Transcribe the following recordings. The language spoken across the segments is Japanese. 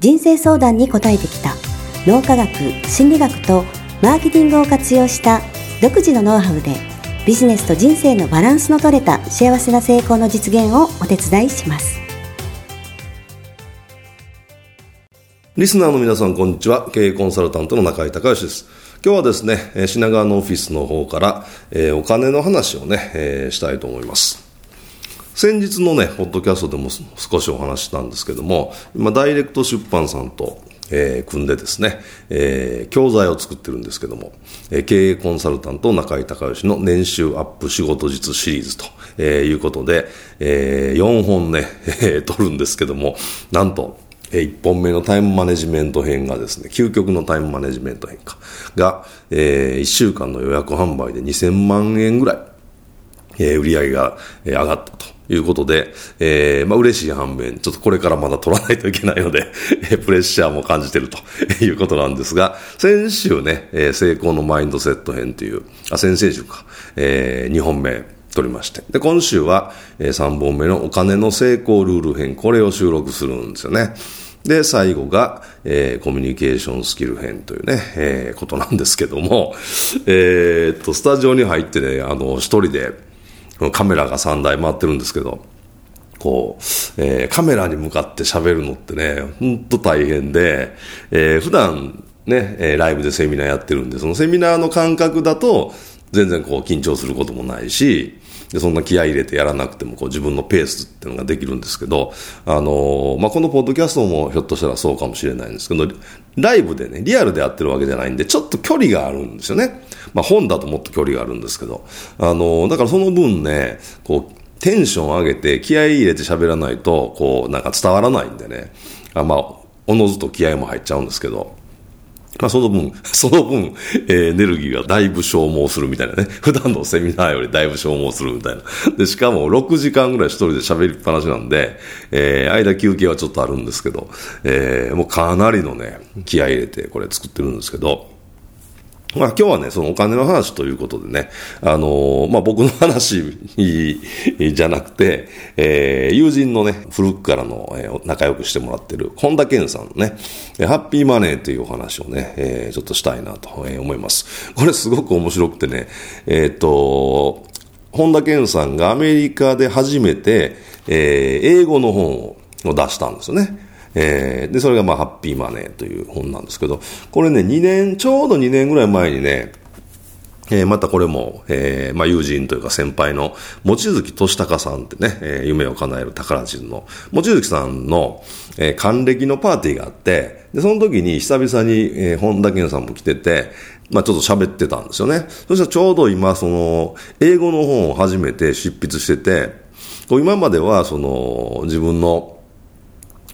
人生相談に答えてきた。脳科学心理学とマーケティングを活用した独自のノウハウでビジネスと人生のバランスの取れた幸せな成功の実現をお手伝いします。リスナーの皆さんこんにちは。経営コンサルタントの中井隆義です。今日はですね品川のオフィスの方から、えー、お金の話をね、えー、したいと思います。先日のね、ポッドキャストでも少しお話したんですけども、今、ダイレクト出版さんと、えー、組んでですね、えー、教材を作ってるんですけども、えー、経営コンサルタント中井隆義の年収アップ仕事術シリーズと、えー、いうことで、えー、4本ね、えー、取るんですけども、なんと、え1本目のタイムマネジメント編がですね、究極のタイムマネジメント編か、が、えー、1週間の予約販売で2000万円ぐらい、えー、売り上げが、上がったと。いうことで、えー、まあ嬉しい反面、ちょっとこれからまだ取らないといけないので、えー、プレッシャーも感じてるということなんですが、先週ね、えー、成功のマインドセット編という、あ、先々週か、えー、2本目取りまして。で、今週は、えー、3本目のお金の成功ルール編、これを収録するんですよね。で、最後が、えー、コミュニケーションスキル編というね、えー、ことなんですけども、えー、っと、スタジオに入ってね、あの、一人で、カメラが3台回ってるんですけど、こう、えー、カメラに向かって喋るのってね、ほんと大変で、えー、普段ね、えー、ライブでセミナーやってるんで、そのセミナーの感覚だと、全然こう緊張することもないし、でそんな気合い入れてやらなくてもこう自分のペースっていうのができるんですけど、あの、まあ、このポッドキャストもひょっとしたらそうかもしれないんですけど、ライブでね、リアルでやってるわけじゃないんで、ちょっと距離があるんですよね。まあ、本だともっと距離があるんですけど、あの、だからその分ね、こう、テンション上げて気合い入れて喋らないと、こう、なんか伝わらないんでね、あまあ、おのずと気合も入っちゃうんですけど、まあ、その分、その分、えー、エネルギーがだいぶ消耗するみたいなね。普段のセミナーよりだいぶ消耗するみたいな。で、しかも6時間ぐらい一人で喋りっぱなしなんで、えー、間休憩はちょっとあるんですけど、えー、もうかなりのね、気合入れてこれ作ってるんですけど、まあ今日はね、そのお金の話ということでね、あのー、まあ僕の話じゃなくて、えー、友人のね、古くからの、えー、仲良くしてもらってる本田健さんのね、ハッピーマネーというお話をね、えー、ちょっとしたいなと思います。これすごく面白くてね、え、っと、本田健さんがアメリカで初めて、えー、英語の本を出したんですよね。えー、で、それがまあ、ハッピーマネーという本なんですけど、これね、2年、ちょうど2年ぐらい前にね、えー、またこれも、えー、まあ、友人というか先輩の、望月俊隆さんってね、えー、夢を叶える宝地図の、望月さんの、えー、還暦のパーティーがあって、で、その時に久々に、えー、本田健さんも来てて、まあ、ちょっと喋ってたんですよね。そしたらちょうど今、その、英語の本を初めて執筆してて、こう今までは、その、自分の、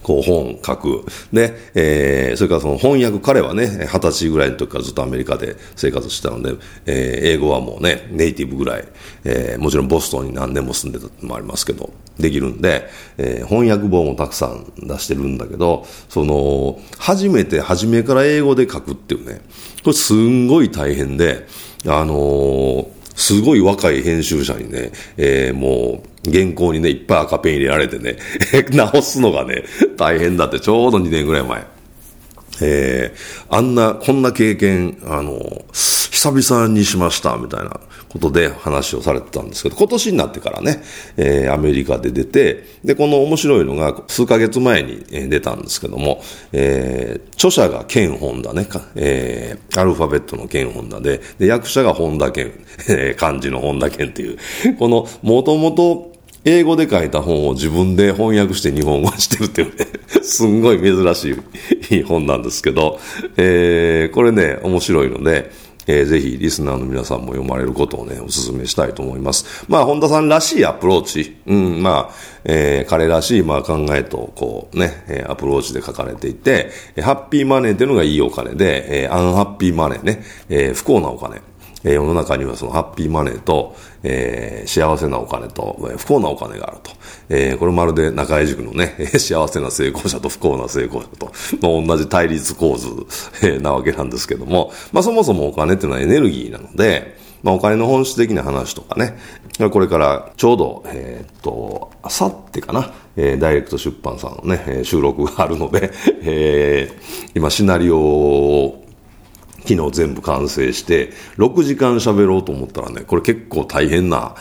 こう本書く。で、えー、それからその翻訳、彼はね、二十歳ぐらいの時からずっとアメリカで生活してたので、えー、英語はもうね、ネイティブぐらい、えー、もちろんボストンに何年も住んでたのもありますけど、できるんで、えー、翻訳本をたくさん出してるんだけど、その、初めて、初めから英語で書くっていうね、これすんごい大変で、あのー、すごい若い編集者にね、えー、もう、原稿にね、いっぱい赤ペン入れられてね、直すのがね、大変だって、ちょうど2年ぐらい前。えー、あんな、こんな経験、あの、久々にしました、みたいなことで話をされてたんですけど、今年になってからね、えー、アメリカで出て、で、この面白いのが、数ヶ月前に出たんですけども、えー、著者がケン・ホンダね、えー、アルファベットのケン・ホンダで、で、役者が本田健、えー、漢字の本田健っていう、この、もともと英語で書いた本を自分で翻訳して日本語にしてるっていうね、すんごい珍しい本なんですけど、えー、これね、面白いので、えー、ぜひリスナーの皆さんも読まれることをね、お勧めしたいと思います。まあ、本田さんらしいアプローチ、うん、まあ、えー、彼らしい、まあ、考えと、こうね、えアプローチで書かれていて、ハッピーマネーっていうのがいいお金で、えー、アンハッピーマネーね、えー、不幸なお金。え世の中にはそのハッピーマネーと、えー、幸せなお金と、え不幸なお金があると。えー、これまるで中井塾のね、幸せな成功者と不幸な成功者と、まあ、同じ対立構図、えー、なわけなんですけども、まあそもそもお金っていうのはエネルギーなので、まあ、お金の本質的な話とかね、これからちょうど、えー、っと、あさってかな、えー、ダイレクト出版さんのね、収録があるので、えー、今シナリオを昨日全部完成して、6時間喋ろうと思ったらね、これ結構大変な、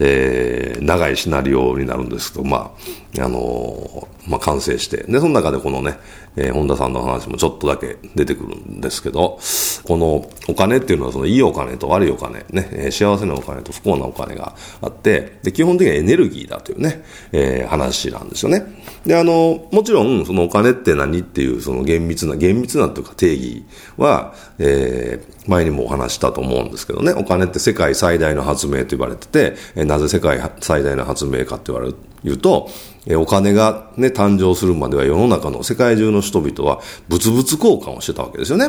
えー、長いシナリオになるんですけど、まあ、あのー、まあ、完成して、で、その中でこのね、えー、本田さんの話もちょっとだけ出てくるんですけど、このお金っていうのはそのいいお金と悪いお金、ね、え、幸せなお金と不幸なお金があって、で、基本的にはエネルギーだというね、え、話なんですよね。で、あの、もちろん、そのお金って何っていう、その厳密な、厳密なというか定義は、え、前にもお話したと思うんですけどね、お金って世界最大の発明と言われてて、なぜ世界最大の発明かって言われる、言うと、え、お金がね、誕生するまでは世の中の世界中の人々は物々交換をしてたわけですよね。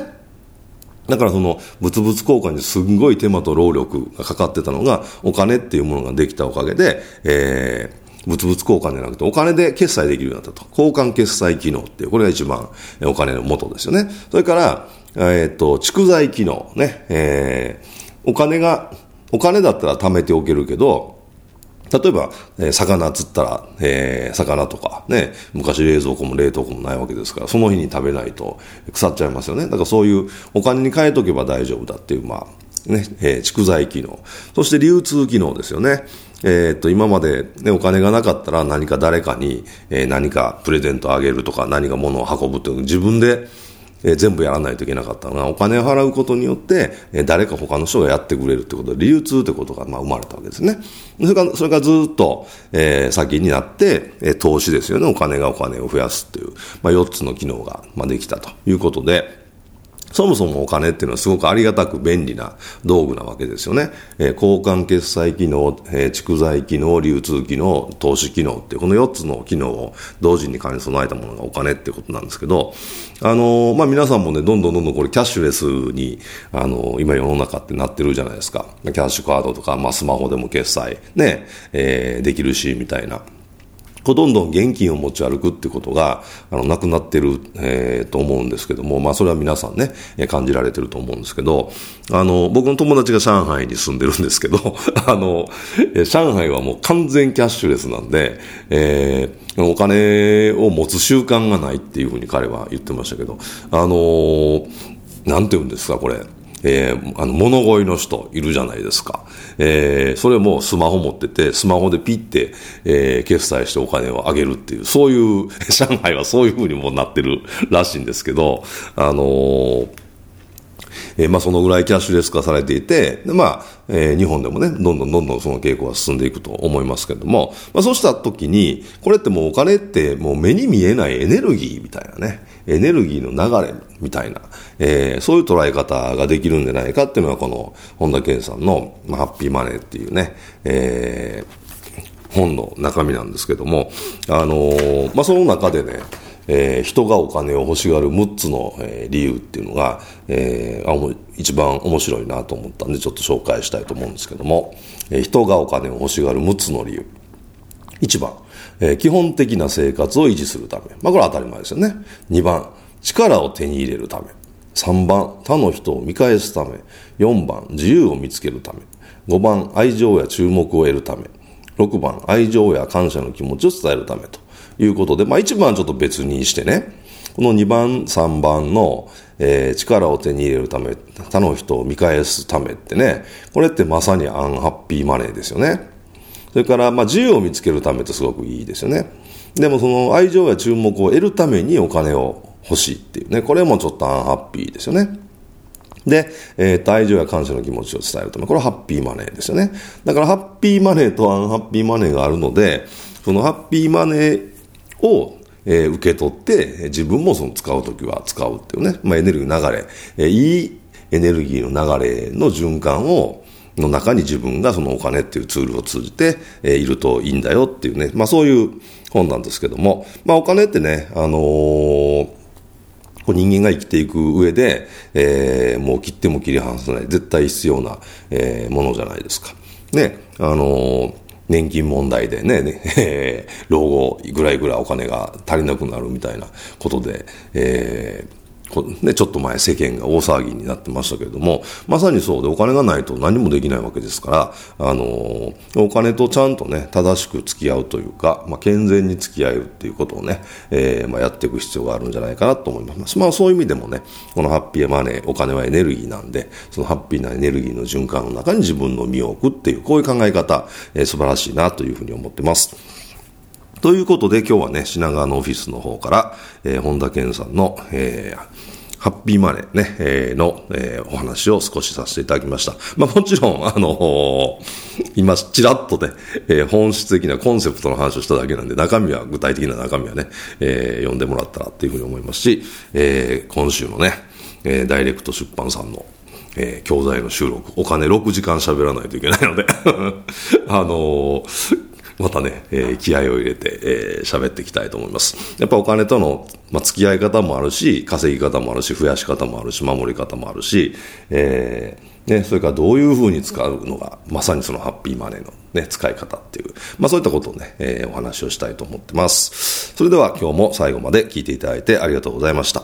だからその物々交換にすんごい手間と労力がかかってたのが、お金っていうものができたおかげで、えー、物々交換じゃなくてお金で決済できるようになったと。交換決済機能っていう、これが一番お金の元ですよね。それから、えっ、と、蓄財機能ね、えー、お金が、お金だったら貯めておけるけど、例えば、えー、魚釣ったら、えー、魚とか、ね、昔冷蔵庫も冷凍庫もないわけですから、その日に食べないと腐っちゃいますよね。だからそういうお金に変えとけば大丈夫だっていう、まあ、ね、えー、蓄財機能。そして流通機能ですよね。えー、っと、今まで、ね、お金がなかったら何か誰かに、え、何かプレゼントあげるとか、何か物を運ぶっていう自分で、えー、全部やらないといけなかったのが、お金を払うことによって、えー、誰か他の人がやってくれるってことで、流通ってことが、まあ、生まれたわけですね。それから、それからずっと、えー、先になって、えー、投資ですよね。お金がお金を増やすっていう、まあ、4つの機能が、まあ、できたということで、そもそもお金っていうのはすごくありがたく便利な道具なわけですよね。えー、交換決済機能、えー、蓄財機能、流通機能、投資機能ってこの4つの機能を同時に兼ね備えたものがお金ってことなんですけど、あのー、まあ、皆さんもね、どんどんどんどんこれキャッシュレスに、あの今世の中ってなってるじゃないですか。キャッシュカードとか、まあ、スマホでも決済ね、え、できるし、みたいな。こうどんどん現金を持ち歩くってことが、あの、なくなってる、えー、と思うんですけども、まあ、それは皆さんね、感じられてると思うんですけど、あの、僕の友達が上海に住んでるんですけど、あの、上海はもう完全キャッシュレスなんで、えー、お金を持つ習慣がないっていうふうに彼は言ってましたけど、あのなんて言うんですか、これ。えー、あの、物乞いの人いるじゃないですか。えー、それもスマホ持ってて、スマホでピッて、えー、決済してお金をあげるっていう、そういう、上海はそういうふうにもなってるらしいんですけど、あのーえー、まあそのぐらいキャッシュレス化されていて、でまあ、えー、日本でもね、どんどんどんどんその傾向が進んでいくと思いますけれども、まあそうした時に、これってもうお金ってもう目に見えないエネルギーみたいなね、エネルギーの流れみたいな、えー、そういう捉え方ができるんじゃないかっていうのがこの本田健さんの、まあ、ハッピーマネーっていうね、えー、本の中身なんですけども、あのー、まあその中でね、えー、人がお金を欲しがる6つの、えー、理由っていうのが、えー、一番面白いなと思ったんでちょっと紹介したいと思うんですけども、えー、人がお金を欲しがる6つの理由。1番、えー、基本的な生活を維持するため。まあこれは当たり前ですよね。2番、力を手に入れるため。3番、他の人を見返すため。4番、自由を見つけるため。5番、愛情や注目を得るため。6番、愛情や感謝の気持ちを伝えるためと。いうことで、まあ一番ちょっと別にしてね、この2番、3番の、えー、力を手に入れるため、他の人を見返すためってね、これってまさにアンハッピーマネーですよね。それから、まあ自由を見つけるためってすごくいいですよね。でもその愛情や注目を得るためにお金を欲しいっていうね、これもちょっとアンハッピーですよね。で、えー、愛情や感謝の気持ちを伝えるため、これはハッピーマネーですよね。だからハッピーマネーとアンハッピーマネーがあるので、そのハッピーマネーを、えー、受け取って、自分もその使うときは使うっていうね、まあ、エネルギーの流れ、えー、いい、エネルギーの流れの循環をの中に自分がそのお金っていうツールを通じて、えー、いるといいんだよっていうね、まあそういう本なんですけども、まあお金ってね、あのー、人間が生きていく上で、えー、もう切っても切り離せない、絶対必要な、えー、ものじゃないですか。ね、あのー、年金問題でね、ね えー、老後ぐらいぐらいお金が足りなくなるみたいなことで、えーね、ちょっと前世間が大騒ぎになってましたけれども、まさにそうでお金がないと何もできないわけですから、あのお金とちゃんとね、正しく付き合うというか、まあ、健全に付き合えるっていうことをね、えー、まあ、やっていく必要があるんじゃないかなと思います。まあ、そういう意味でもね、このハッピーマネー、お金はエネルギーなんで、そのハッピーなエネルギーの循環の中に自分の身を置くっていう、こういう考え方、えー、素晴らしいなというふうに思ってます。ということで今日はね、品川のオフィスの方から、えー、本田健さんの、えー、ハッピーマネーね、えー、の、えー、お話を少しさせていただきました。まあもちろん、あのー、今、ちらっとね、えー、本質的なコンセプトの話をしただけなんで、中身は、具体的な中身はね、えー、読んでもらったらっていうふうに思いますし、えー、今週のね、えー、ダイレクト出版さんの、えー、教材の収録、お金6時間喋らないといけないので あのー、またね、えー、気合を入れて、えー、喋っていきたいと思います。やっぱお金との、まあ、付き合い方もあるし、稼ぎ方もあるし、増やし方もあるし、守り方もあるし、えー、ね、それからどういうふうに使うのが、まさにそのハッピーマネーのね、使い方っていう、まあそういったことをね、えー、お話をしたいと思ってます。それでは今日も最後まで聞いていただいてありがとうございました。